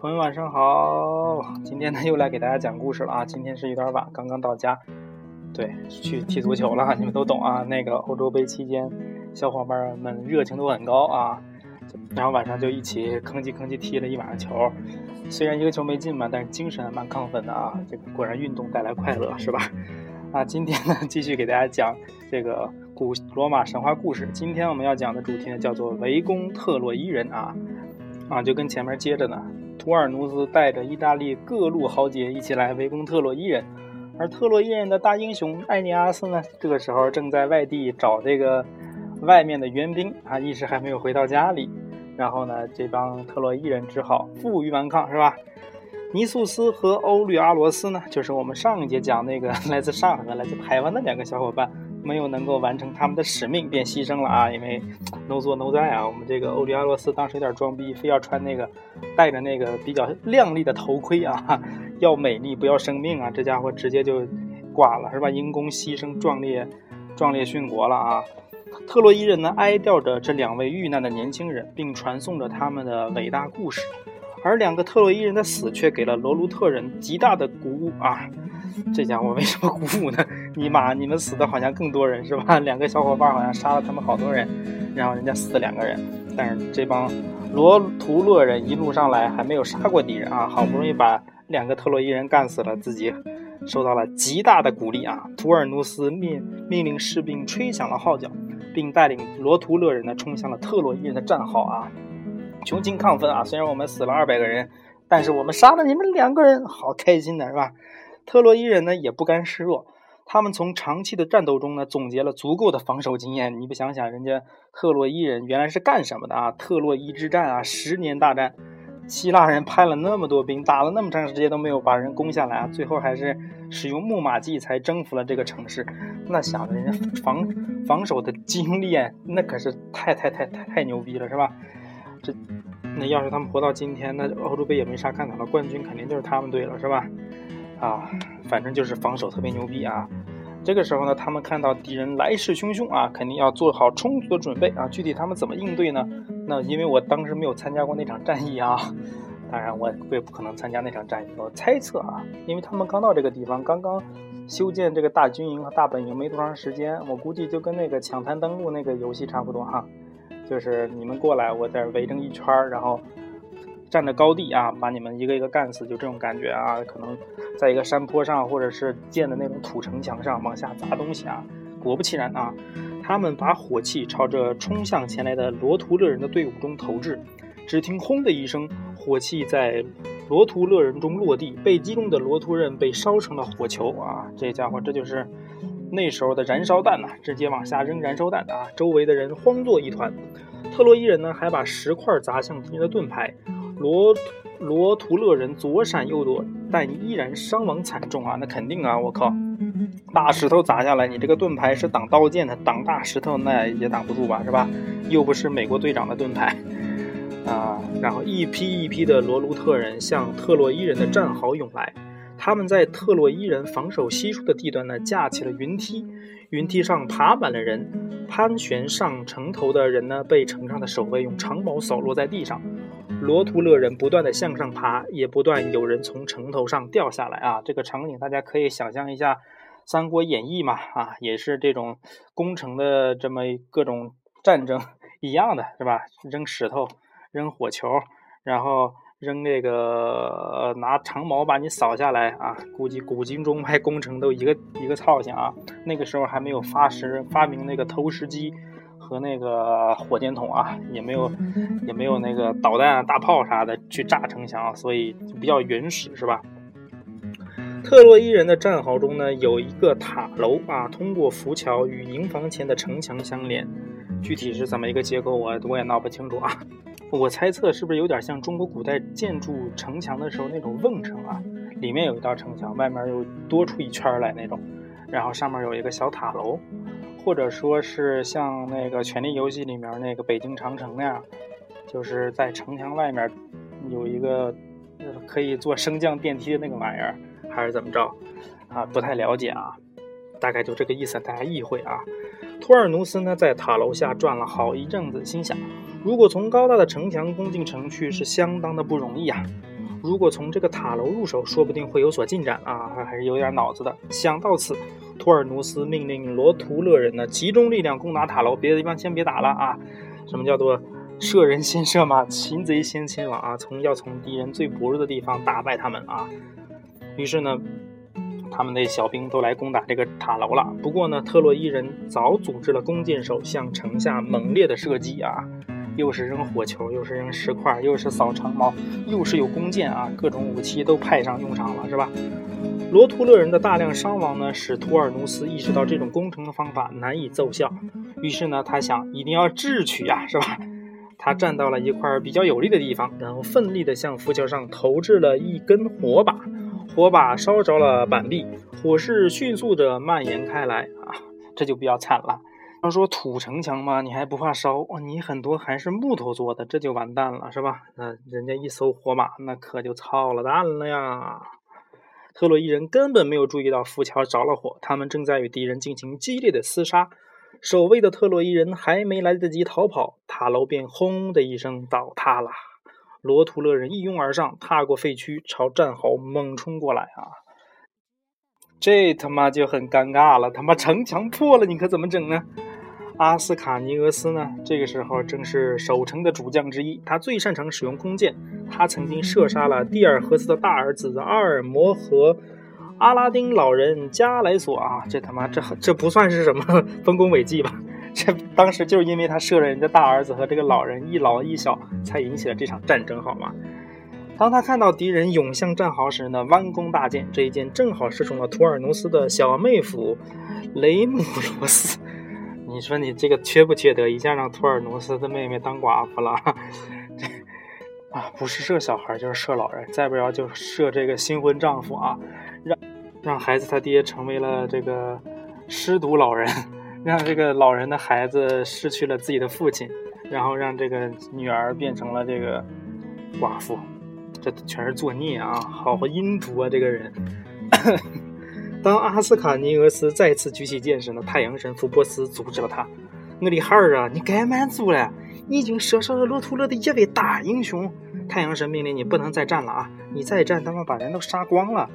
朋友晚上好，今天呢又来给大家讲故事了啊！今天是有点晚，刚刚到家，对，去踢足球了，你们都懂啊。那个欧洲杯期间，小伙伴们热情都很高啊，然后晚上就一起吭叽吭叽踢了一晚上球，虽然一个球没进嘛，但是精神还蛮亢奋的啊。这个果然运动带来快乐是吧？啊，今天呢继续给大家讲这个古罗马神话故事。今天我们要讲的主题呢叫做围攻特洛伊人啊，啊，就跟前面接着呢。图尔努斯带着意大利各路豪杰一起来围攻特洛伊人，而特洛伊人的大英雄艾尼阿斯呢，这个时候正在外地找这个外面的援兵啊，一时还没有回到家里。然后呢，这帮特洛伊人只好负隅顽抗，是吧？尼素斯和欧律阿罗斯呢，就是我们上一节讲那个 来自上海和来自台湾的两个小伙伴。没有能够完成他们的使命，便牺牲了啊！因为 no 做 no 在啊，我们这个欧里阿洛斯当时有点装逼，非要穿那个戴着那个比较亮丽的头盔啊，要美丽不要生命啊！这家伙直接就挂了，是吧？因公牺牲，壮烈壮烈殉国了啊！特洛伊人呢，哀悼着这两位遇难的年轻人，并传颂着他们的伟大故事，而两个特洛伊人的死却给了罗卢特人极大的鼓舞啊！这家伙为什么鼓舞呢？尼玛，你们死的好像更多人是吧？两个小伙伴好像杀了他们好多人，然后人家死了两个人，但是这帮罗图勒人一路上来还没有杀过敌人啊，好不容易把两个特洛伊人干死了，自己受到了极大的鼓励啊！图尔努斯命命令士兵吹响了号角，并带领罗图勒人呢冲向了特洛伊人的战壕啊！穷尽亢奋啊！虽然我们死了二百个人，但是我们杀了你们两个人，好开心的是吧？特洛伊人呢也不甘示弱，他们从长期的战斗中呢总结了足够的防守经验。你不想想，人家特洛伊人原来是干什么的啊？特洛伊之战啊，十年大战，希腊人派了那么多兵，打了那么长时间都没有把人攻下来啊，最后还是使用木马计才征服了这个城市。那想着人家防防守的经验，那可是太太太太太牛逼了，是吧？这那要是他们活到今天，那欧洲杯也没啥看头了，冠军肯定就是他们队了，是吧？啊，反正就是防守特别牛逼啊！这个时候呢，他们看到敌人来势汹汹啊，肯定要做好充足的准备啊。具体他们怎么应对呢？那因为我当时没有参加过那场战役啊，当然我也不可能参加那场战役。我猜测啊，因为他们刚到这个地方，刚刚修建这个大军营和大本营没多长时间，我估计就跟那个抢滩登陆那个游戏差不多哈，就是你们过来，我在围成一圈儿，然后。站着高地啊，把你们一个一个干死，就这种感觉啊。可能在一个山坡上，或者是建的那种土城墙上往下砸东西啊。果不其然啊，他们把火器朝着冲向前来的罗图勒人的队伍中投掷。只听轰的一声，火器在罗图勒人中落地，被击中的罗图人被烧成了火球啊。这家伙，这就是那时候的燃烧弹呐，直接往下扔燃烧弹啊。周围的人慌作一团。特洛伊人呢，还把石块砸向敌人的盾牌。罗罗图勒人左闪右躲，但依然伤亡惨重啊！那肯定啊，我靠，大石头砸下来，你这个盾牌是挡刀剑的，挡大石头那也挡不住吧，是吧？又不是美国队长的盾牌啊！然后一批一批的罗卢特人向特洛伊人的战壕涌来，他们在特洛伊人防守稀疏的地段呢，架起了云梯，云梯上爬满了人，攀悬上城头的人呢，被城上的守卫用长矛扫落在地上。罗图勒人不断的向上爬，也不断有人从城头上掉下来啊！这个场景大家可以想象一下，《三国演义》嘛，啊，也是这种攻城的这么各种战争 一样的是吧？扔石头，扔火球，然后扔这个拿长矛把你扫下来啊！估计古今中外攻城都一个一个操性啊！那个时候还没有发石发明那个投石机。和那个火箭筒啊，也没有，也没有那个导弹、啊大炮啥的去炸城墙，所以比较原始，是吧？特洛伊人的战壕中呢，有一个塔楼啊，通过浮桥与营房前的城墙相连。具体是怎么一个结构，我我也闹不清楚啊。我猜测是不是有点像中国古代建筑城墙的时候那种瓮城啊？里面有一道城墙，外面又多出一圈来那种，然后上面有一个小塔楼。或者说是像那个《权力游戏》里面那个北京长城那样，就是在城墙外面有一个可以坐升降电梯的那个玩意儿，还是怎么着？啊，不太了解啊，大概就这个意思，大家意会啊。托尔努斯呢，在塔楼下转了好一阵子，心想：如果从高大的城墙攻进城去，是相当的不容易啊。如果从这个塔楼入手，说不定会有所进展啊，还是有点脑子的。想到此，图尔努斯命令罗图勒人呢集中力量攻打塔楼，别的地方先别打了啊。什么叫做射人先射马，擒贼先擒王啊？从要从敌人最薄弱的地方打败他们啊。于是呢。他们的小兵都来攻打这个塔楼了。不过呢，特洛伊人早组织了弓箭手向城下猛烈的射击啊，又是扔火球，又是扔石块，又是扫长矛，又是有弓箭啊，各种武器都派上用场了，是吧？罗图勒人的大量伤亡呢，使图尔努斯意识到这种攻城的方法难以奏效。于是呢，他想一定要智取呀，是吧？他站到了一块比较有利的地方，然后奋力地向浮桥上投掷了一根火把。火把烧着了板壁，火势迅速地蔓延开来啊！这就比较惨了。要说土城墙嘛，你还不怕烧？你很多还是木头做的，这就完蛋了，是吧？那人家一艘火马，那可就操了蛋了呀！特洛伊人根本没有注意到浮桥着了火，他们正在与敌人进行激烈的厮杀。守卫的特洛伊人还没来得及逃跑，塔楼便轰的一声倒塌了。罗图勒人一拥而上，踏过废墟，朝战壕猛冲过来啊！这他妈就很尴尬了，他妈城墙破了，你可怎么整呢？阿斯卡尼俄斯呢？这个时候正是守城的主将之一，他最擅长使用弓箭，他曾经射杀了蒂尔荷斯的大儿子阿尔摩和阿拉丁老人加莱索啊！这他妈这这不算是什么 丰功伟绩吧？这当时就是因为他射了人家大儿子和这个老人一老一小，才引起了这场战争，好吗？当他看到敌人涌向战壕时呢，弯弓搭箭，这一箭正好射中了图尔努斯的小妹夫雷姆罗斯。你说你这个缺不缺德？一下让图尔努斯的妹妹当寡妇了？啊，不是射小孩就是射老人，再不然就射这个新婚丈夫啊，让让孩子他爹成为了这个失独老人。让这个老人的孩子失去了自己的父亲，然后让这个女儿变成了这个寡妇，这全是作孽啊！好阴毒啊，这个人。当阿斯卡尼俄斯再次举起剑时呢，太阳神福波斯阻止了他。我的孩儿啊，你该满足了，你已经射杀了罗图勒的一位大英雄。太阳神命令你不能再战了啊！你再战，他们把人都杀光了。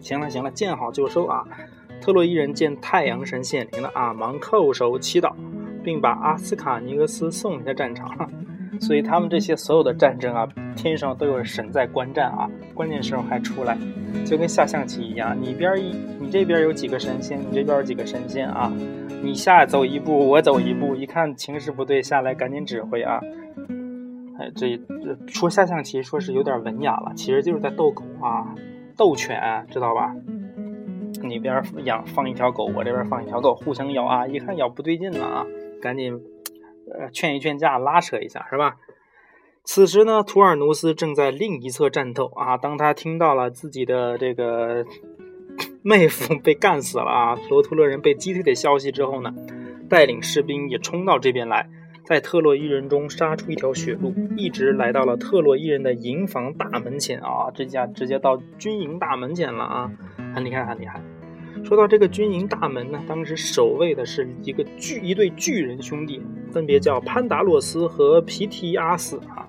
行了行了，见好就收啊！特洛伊人见太阳神显灵了啊，忙叩首祈祷，并把阿斯卡尼俄斯送下战场。所以他们这些所有的战争啊，天上都有神在观战啊，关键时候还出来，就跟下象棋一样，你边一你这边有几个神仙，你这边有几个神仙啊，你下走一步，我走一步，一看情势不对，下来赶紧指挥啊。哎，这这说下象棋说是有点文雅了，其实就是在斗狗啊，斗犬，知道吧？你边养放一条狗，我这边放一条狗，互相咬啊！一看咬不对劲了啊，赶紧呃劝一劝架，拉扯一下，是吧？此时呢，图尔努斯正在另一侧战斗啊。当他听到了自己的这个 妹夫被干死了啊，罗图勒人被击退的消息之后呢，带领士兵也冲到这边来，在特洛伊人中杀出一条血路，一直来到了特洛伊人的营房大门前啊，这下直接到军营大门前了啊。很厉害，很厉害。说到这个军营大门呢，当时守卫的是一个巨一对巨人兄弟，分别叫潘达洛斯和皮提阿斯啊。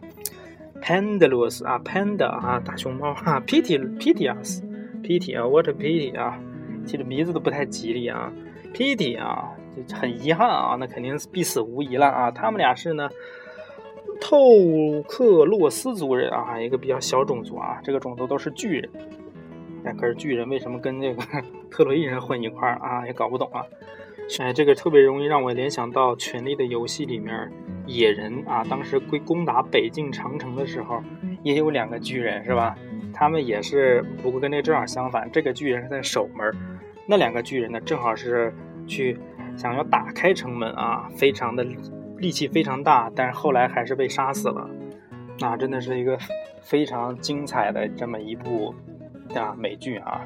潘德洛斯啊，潘达啊，大熊猫哈，皮提皮提阿斯，皮提啊，what a pity 啊，其实名字都不太吉利啊。皮提啊，很遗憾啊，那肯定是必死无疑了啊。他们俩是呢，透克洛斯族人啊，一个比较小种族啊，这个种族都是巨人。可是巨人为什么跟这个 特洛伊人混一块儿啊？也搞不懂啊！哎，这个特别容易让我联想到《权力的游戏》里面野人啊，当时归攻打北境长城的时候，也有两个巨人是吧？他们也是，不过跟这正好相反，这个巨人是在守门，那两个巨人呢，正好是去想要打开城门啊，非常的力气非常大，但是后来还是被杀死了。那真的是一个非常精彩的这么一部。啊，美剧啊，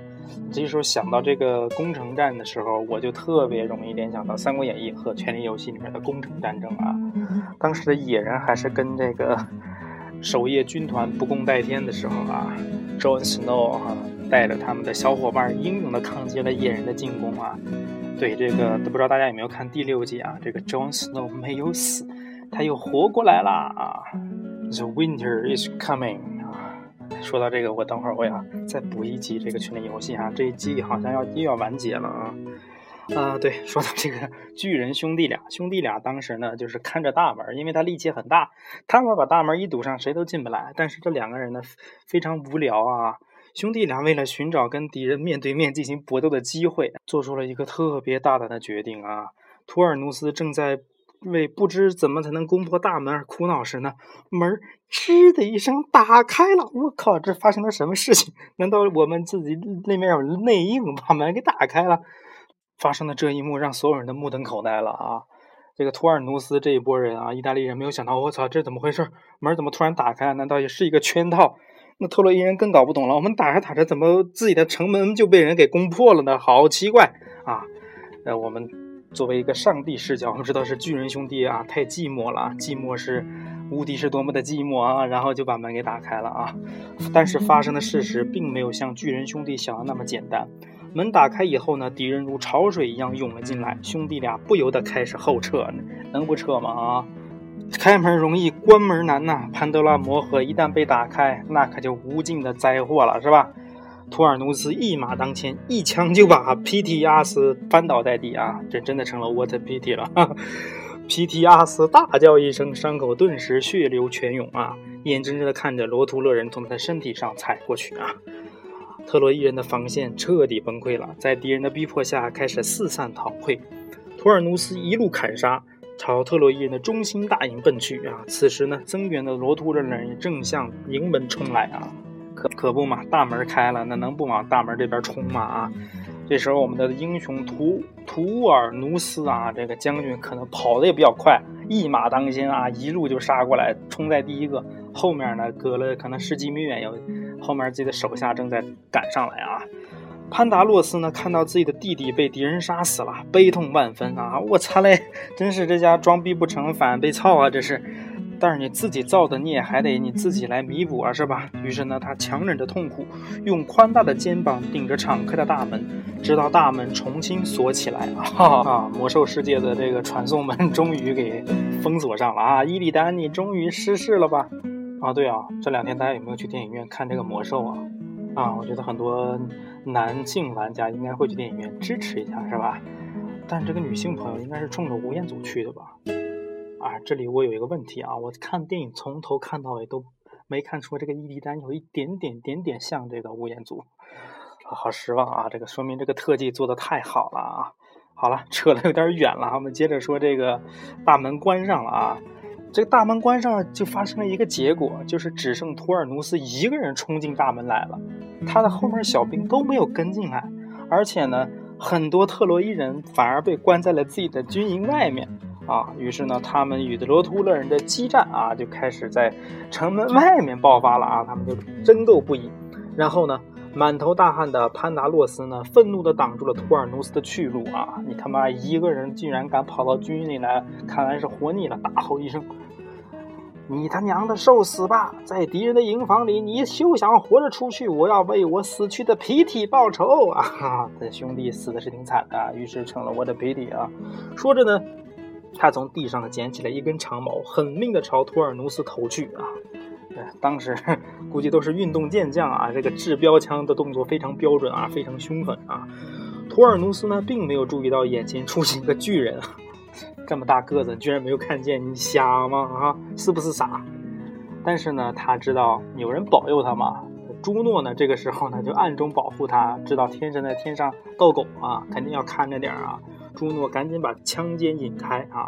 这时候想到这个攻城战的时候，我就特别容易联想到《三国演义》和《权力游戏》里面的攻城战争啊。当时的野人还是跟这个守夜军团不共戴天的时候啊，Jon Snow 啊带着他们的小伙伴英勇的抗击了野人的进攻啊。对这个都不知道大家有没有看第六季啊？这个 Jon Snow 没有死，他又活过来了啊。The winter is coming 啊。说到这个，我等会儿我要再补一集这个群里游戏啊，这一季好像要又要完结了啊。啊，对，说到这个巨人兄弟俩，兄弟俩当时呢就是看着大门，因为他力气很大，他们把大门一堵上，谁都进不来。但是这两个人呢非常无聊啊，兄弟俩为了寻找跟敌人面对面进行搏斗的机会，做出了一个特别大胆的决定啊。图尔努斯正在。为不知怎么才能攻破大门而苦恼时呢，门吱的一声打开了。我靠，这发生了什么事情？难道我们自己那边有内应把门给打开了？发生的这一幕让所有人都目瞪口呆了啊！这个图尔努斯这一波人啊，意大利人没有想到，我操，这怎么回事？门怎么突然打开？难道也是一个圈套？那特洛伊人更搞不懂了，我们打着打着，怎么自己的城门就被人给攻破了呢？好奇怪啊！呃，我们。作为一个上帝视角，我们知道是巨人兄弟啊，太寂寞了，寂寞是无敌是多么的寂寞啊，然后就把门给打开了啊。但是发生的事实并没有像巨人兄弟想的那么简单。门打开以后呢，敌人如潮水一样涌了进来，兄弟俩不由得开始后撤，能不撤吗？啊，开门容易关门难呐。潘多拉魔盒一旦被打开，那可就无尽的灾祸了，是吧？图尔努斯一马当先，一枪就把皮提阿斯翻倒在地啊！这真的成了 What pity 了。皮提阿斯大叫一声，伤口顿时血流泉涌啊！眼睁睁地看着罗图勒人从他的身体上踩过去啊！特洛伊人的防线彻底崩溃了，在敌人的逼迫下，开始四散逃退。图尔努斯一路砍杀，朝特洛伊人的中心大营奔去啊！此时呢，增援的罗图勒人正向营门冲来啊！可可不嘛，大门开了，那能不往大门这边冲吗？啊，这时候我们的英雄图图尔努斯啊，这个将军可能跑的也比较快，一马当先啊，一路就杀过来，冲在第一个。后面呢，隔了可能十几米远，有后面自己的手下正在赶上来啊。潘达洛斯呢，看到自己的弟弟被敌人杀死了，悲痛万分啊！我擦嘞，真是这家装逼不成反被操啊！这是。但是你自己造的孽还得你自己来弥补啊，是吧？于是呢，他强忍着痛苦，用宽大的肩膀顶着敞开的大门，直到大门重新锁起来啊！啊，魔兽世界的这个传送门终于给封锁上了啊！伊利丹，你终于失势了吧？啊，对啊，这两天大家有没有去电影院看这个魔兽啊？啊，我觉得很多男性玩家应该会去电影院支持一下，是吧？但这个女性朋友应该是冲着吴彦祖去的吧？啊，这里我有一个问题啊，我看电影从头看到尾都没看出这个伊利丹有一点点点点像这个吴彦祖，好失望啊！这个说明这个特技做的太好了啊！好了，扯得有点远了，我们接着说这个大门关上了啊，这个大门关上就发生了一个结果，就是只剩图尔努斯一个人冲进大门来了，他的后面小兵都没有跟进来，而且呢，很多特洛伊人反而被关在了自己的军营外面。啊，于是呢，他们与罗图勒人的激战啊，就开始在城门外面爆发了啊，他们就争斗不已。然后呢，满头大汗的潘达洛斯呢，愤怒地挡住了图尔努斯的去路啊！你他妈一个人竟然敢跑到军营里来，看来是活腻了！大吼一声：“你他娘的受死吧！在敌人的营房里，你休想活着出去！我要为我死去的皮体报仇啊！”这兄弟死的是挺惨的，于是成了我的皮体啊！说着呢。他从地上捡起了一根长矛，狠命的朝托尔努斯投去啊！当时 估计都是运动健将啊，这个掷标枪的动作非常标准啊，非常凶狠啊。托尔努斯呢，并没有注意到眼前出现一个巨人，这么大个子居然没有看见，你瞎吗？啊，是不是傻？但是呢，他知道有人保佑他嘛。朱诺呢，这个时候呢，就暗中保护他，知道天神在天上逗狗啊，肯定要看着点啊。朱诺赶紧把枪尖引开啊！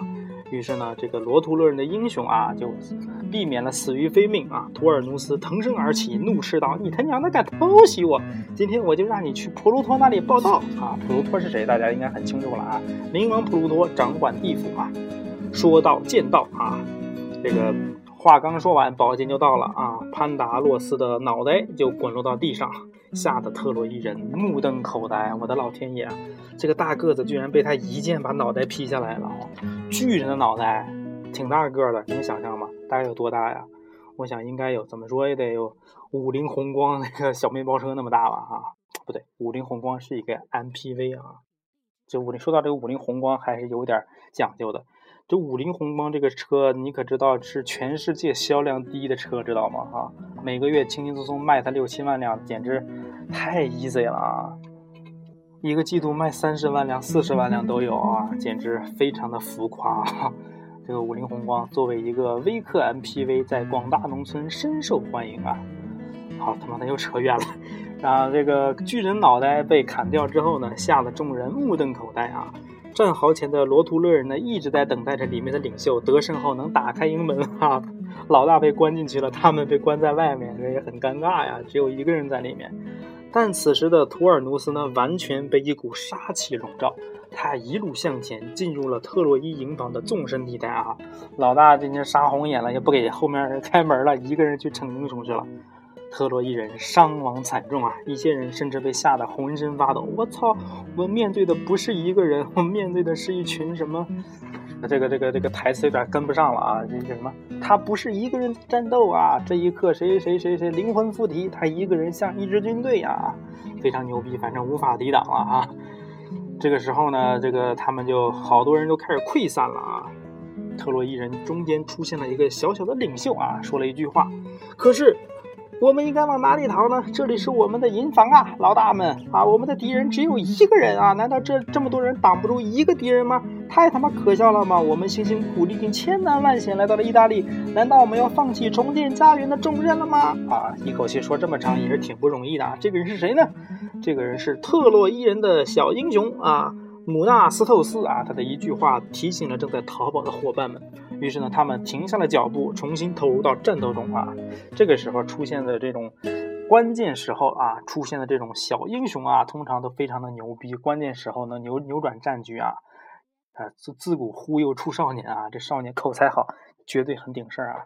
于是呢，这个罗图勒人的英雄啊，就避免了死于非命啊。图尔努斯腾身而起，怒斥道：“你他娘的敢偷袭我！今天我就让你去普鲁托那里报道啊！”普鲁托是谁？大家应该很清楚了啊！冥王普鲁托掌管地府啊。说到剑道啊，这个话刚说完，宝剑就到了啊！潘达洛斯的脑袋就滚落到地上。吓得特洛伊人目瞪口呆，我的老天爷，这个大个子居然被他一剑把脑袋劈下来了！巨人的脑袋，挺大个的，你能想象吗？大概有多大呀？我想应该有，怎么说也得有五菱宏光那个小面包车那么大吧？啊，不对，五菱宏光是一个 MPV 啊。这五菱说到这个五菱宏光还是有点讲究的，这五菱宏光这个车，你可知道是全世界销量第一的车，知道吗？哈，每个月轻轻松松卖它六七万辆，简直太 easy 了啊！一个季度卖三十万辆、四十万辆都有啊，简直非常的浮夸。这个五菱宏光作为一个微客 MPV，在广大农村深受欢迎啊。好，他妈的又扯远了。啊，这个巨人脑袋被砍掉之后呢，吓得众人目瞪口呆啊。战壕前的罗图勒人呢，一直在等待着里面的领袖得胜后能打开营门哈。老大被关进去了，他们被关在外面，这也很尴尬呀。只有一个人在里面。但此时的图尔努斯呢，完全被一股杀气笼罩，他一路向前，进入了特洛伊营房的纵深地带啊。老大今天杀红眼了，也不给后面人开门了，一个人去逞英雄去了。特洛伊人伤亡惨重啊！一些人甚至被吓得浑身发抖。我操！我面对的不是一个人，我面对的是一群什么？这个这个这个台词有点跟不上了啊！这叫什么？他不是一个人战斗啊！这一刻，谁谁谁谁灵魂附体，他一个人像一支军队呀，非常牛逼，反正无法抵挡了啊！这个时候呢，这个他们就好多人都开始溃散了啊！特洛伊人中间出现了一个小小的领袖啊，说了一句话，可是。我们应该往哪里逃呢？这里是我们的营房啊，老大们啊！我们的敌人只有一个人啊，难道这这么多人挡不住一个敌人吗？太他妈可笑了吗？我们辛辛苦苦历尽千难万险来到了意大利，难道我们要放弃重建家园的重任了吗？啊，一口气说这么长也是挺不容易的啊！这个人是谁呢？这个人是特洛伊人的小英雄啊！姆纳斯透斯啊，他的一句话提醒了正在逃跑的伙伴们。于是呢，他们停下了脚步，重新投入到战斗中啊。这个时候出现的这种关键时候啊，出现的这种小英雄啊，通常都非常的牛逼。关键时候呢，扭扭转战局啊，啊，自自古忽悠出少年啊，这少年口才好，绝对很顶事儿啊，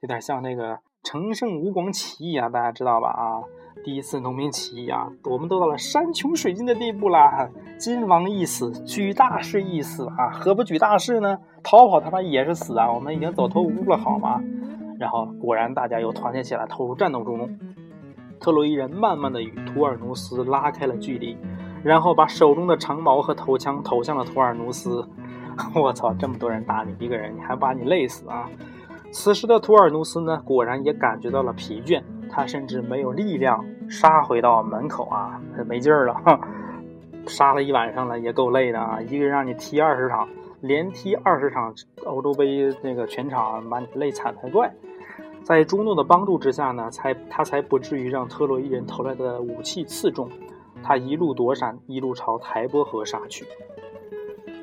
有点像那个。乘胜吴广起义啊，大家知道吧？啊，第一次农民起义啊，我们都到了山穷水尽的地步啦。金王一死，举大事一死啊，何不举大事呢？逃跑他妈也是死啊！我们已经走投无路了，好吗？然后果然大家又团结起来，投入战斗中。特洛伊人慢慢的与图尔努斯拉开了距离，然后把手中的长矛和头枪投向了图尔努斯。我操，这么多人打你一个人，你还把你累死啊？此时的图尔努斯呢，果然也感觉到了疲倦，他甚至没有力量杀回到门口啊，没劲儿了，杀了一晚上了，也够累的啊！一个人让你踢二十场，连踢二十场欧洲杯那个全场，把你累惨才怪。在朱诺的帮助之下呢，才他才不至于让特洛伊人投来的武器刺中，他一路躲闪，一路朝台波河杀去。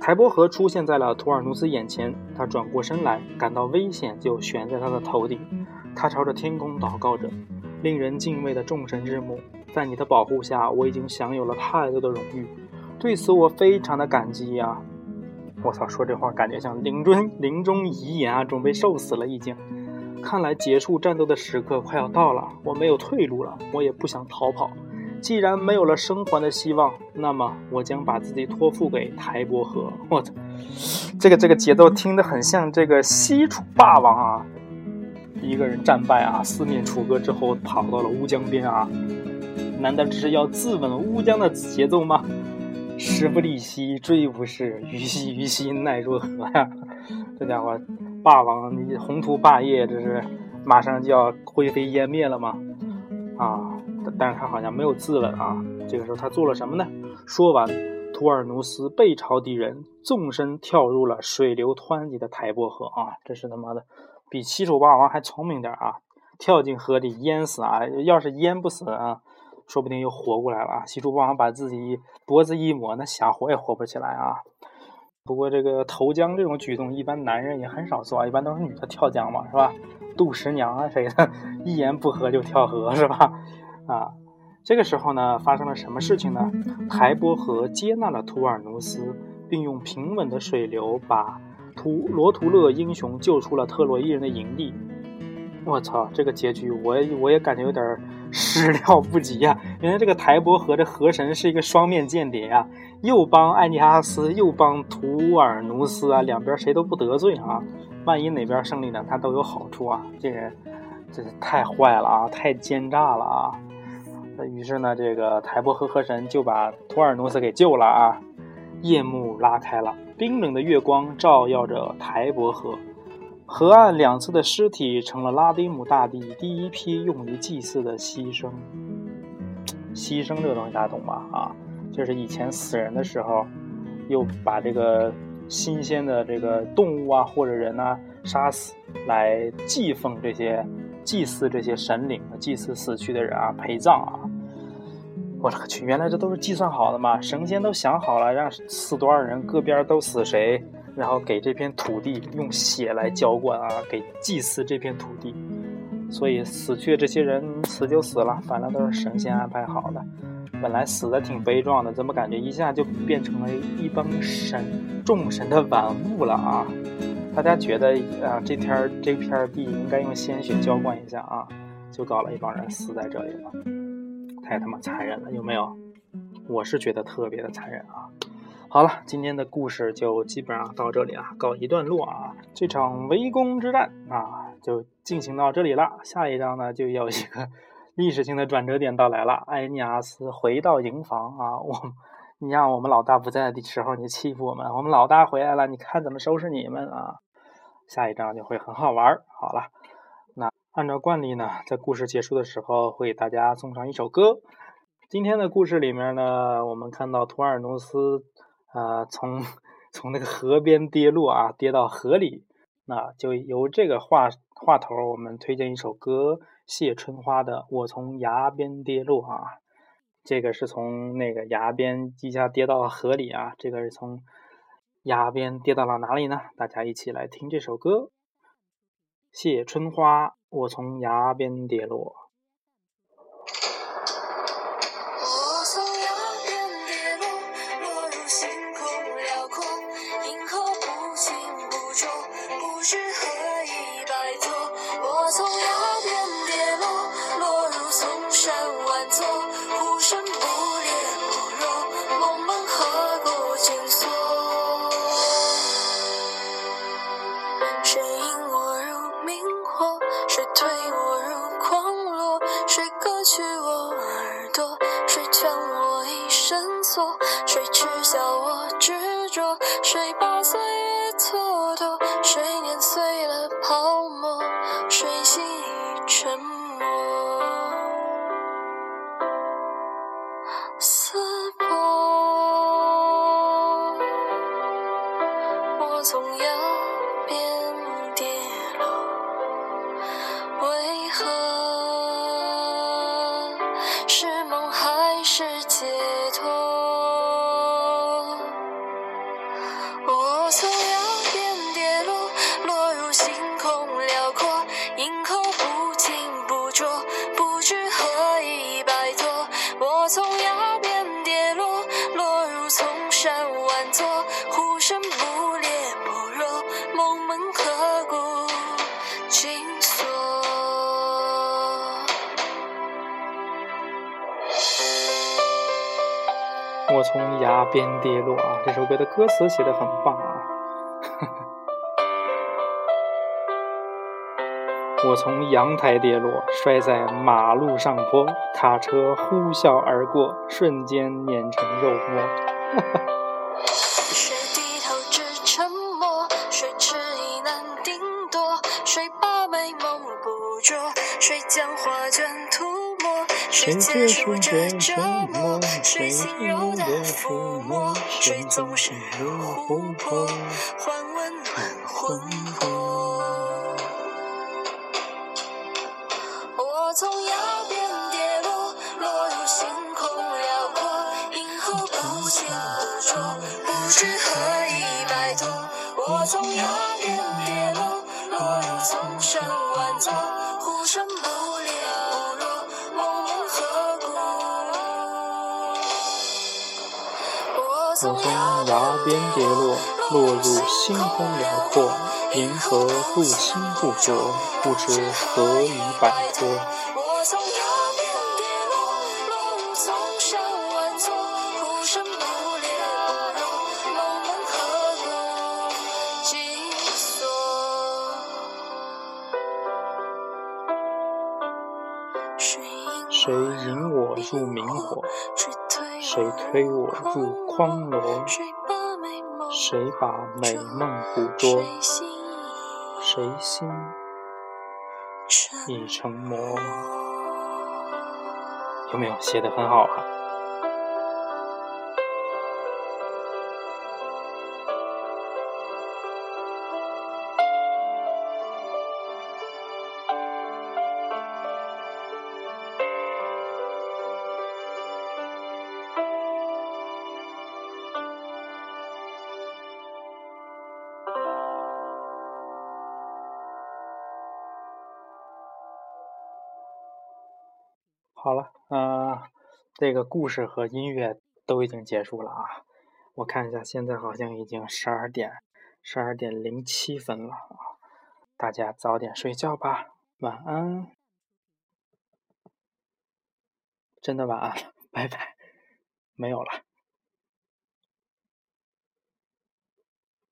台伯河出现在了图尔努斯眼前，他转过身来，感到危险就悬在他的头顶。他朝着天空祷告着，令人敬畏的众神之母，在你的保护下，我已经享有了太多的荣誉，对此我非常的感激呀！我操，说这话感觉像临终临终遗言啊，准备受死了已经。看来结束战斗的时刻快要到了，我没有退路了，我也不想逃跑。既然没有了生还的希望，那么我将把自己托付给台伯河。我操，这个这个节奏听得很像这个西楚霸王啊！一个人战败啊，四面楚歌之后跑到了乌江边啊，难道这是要自刎乌江的节奏吗？时不利兮骓不逝，虞兮虞兮奈若何呀！这家伙霸王，你宏图霸业，这是马上就要灰飞烟灭了吗？啊！但是他好像没有自刎啊！这个时候他做了什么呢？说完，图尔努斯背朝敌人，纵身跳入了水流湍急的台伯河啊！这是他妈的比七手霸王还聪明点啊！跳进河里淹死啊！要是淹不死啊，说不定又活过来了啊！西楚霸王把自己脖子一抹，那想活也活不起来啊！不过这个投江这种举动，一般男人也很少做，啊一般都是女的跳江嘛，是吧？杜十娘啊，谁的？一言不合就跳河，是吧？啊，这个时候呢，发生了什么事情呢？台伯河接纳了图尔努斯，并用平稳的水流把图罗图勒英雄救出了特洛伊人的营地。我操，这个结局我我也感觉有点始料不及呀！原来这个台伯河的河神是一个双面间谍呀，又帮艾尼阿斯，又帮图尔努斯啊，两边谁都不得罪啊！万一哪边胜利了，他都有好处啊！这人真是太坏了啊，太奸诈了啊！于是呢，这个台伯河河神就把图尔努斯给救了啊！夜幕拉开了，冰冷的月光照耀着台伯河，河岸两侧的尸体成了拉丁姆大帝第一批用于祭祀的牺牲。牺牲这个东西大家懂吧？啊，就是以前死人的时候，又把这个新鲜的这个动物啊或者人啊杀死，来祭奉这些、祭祀这些神灵、祭祀死去的人啊，陪葬啊。我勒个去！原来这都是计算好的嘛？神仙都想好了，让死多少人，各边都死谁，然后给这片土地用血来浇灌啊，给祭祀这片土地。所以死去这些人死就死了，反正都是神仙安排好的。本来死的挺悲壮的，怎么感觉一下就变成了一帮神众神的玩物了啊？大家觉得啊，这片这片地应该用鲜血浇灌一下啊，就搞了一帮人死在这里了。太他妈残忍了，有没有？我是觉得特别的残忍啊！好了，今天的故事就基本上到这里啊，告一段落啊。这场围攻之战啊，就进行到这里了。下一章呢，就有一个历史性的转折点到来了。埃尼阿斯回到营房啊，我，你让我们老大不在的时候，你欺负我们，我们老大回来了，你看怎么收拾你们啊？下一章就会很好玩。好了。那按照惯例呢，在故事结束的时候会给大家送上一首歌。今天的故事里面呢，我们看到图尔努斯啊从从那个河边跌落啊，跌到河里。那就由这个话话头，我们推荐一首歌，谢春花的《我从崖边跌落》啊。这个是从那个崖边一下跌到了河里啊，这个是从崖边跌到了哪里呢？大家一起来听这首歌，谢春花。我从崖边跌落。我从崖边跌落有变，没。从崖边跌落啊！这首歌的歌词写的很棒啊！我从阳台跌落，摔在马路上坡，卡车呼啸而过，瞬间碾成肉末。谁结束这折磨？谁轻柔的抚摸？谁总是如琥珀，换温暖魂魄？我从崖边跌落，落入星空辽阔，银河不清不浊，不知何以摆脱。推我入荒罗？谁把美梦捕捉？谁心已成魔？有没有写的很好啊？呃，这个故事和音乐都已经结束了啊。我看一下，现在好像已经十二点，十二点零七分了啊。大家早点睡觉吧，晚安。真的晚安，拜拜，没有了。